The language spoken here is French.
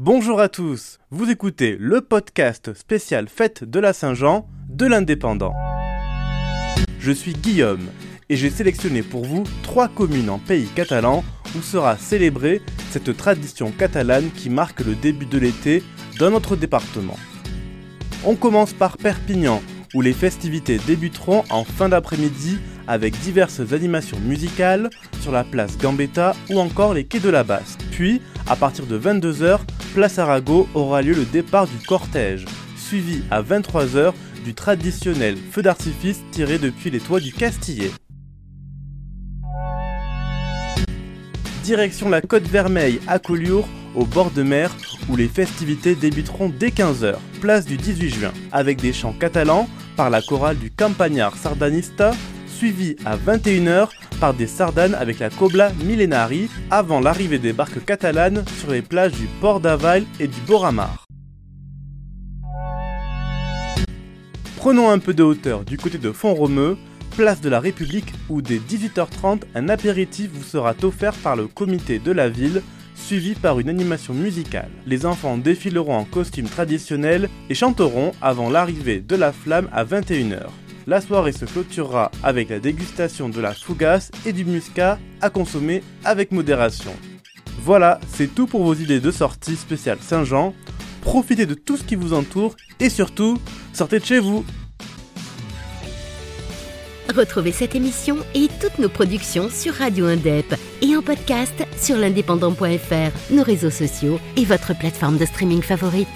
Bonjour à tous, vous écoutez le podcast spécial Fête de la Saint-Jean de l'Indépendant. Je suis Guillaume et j'ai sélectionné pour vous trois communes en pays catalan où sera célébrée cette tradition catalane qui marque le début de l'été dans notre département. On commence par Perpignan où les festivités débuteront en fin d'après-midi avec diverses animations musicales sur la place Gambetta ou encore les quais de la Basse. Puis, à partir de 22h, place Arago aura lieu le départ du cortège, suivi à 23h du traditionnel feu d'artifice tiré depuis les toits du Castillet. Direction la côte Vermeille à Collioure, au bord de mer, où les festivités débuteront dès 15h, place du 18 juin, avec des chants catalans par la chorale du Campagnard Sardanista, suivi à 21h par des sardanes avec la Cobla Millenari avant l'arrivée des barques catalanes sur les plages du port d'Aval et du Boramar. Prenons un peu de hauteur du côté de Font-Romeu, place de la République où dès 18h30 un apéritif vous sera offert par le comité de la ville suivi par une animation musicale. Les enfants défileront en costume traditionnel et chanteront avant l'arrivée de la flamme à 21h. La soirée se clôturera avec la dégustation de la fougasse et du muscat à consommer avec modération. Voilà, c'est tout pour vos idées de sortie spéciale Saint-Jean. Profitez de tout ce qui vous entoure et surtout, sortez de chez vous. Retrouvez cette émission et toutes nos productions sur Radio Indep et en podcast sur l'indépendant.fr, nos réseaux sociaux et votre plateforme de streaming favorite.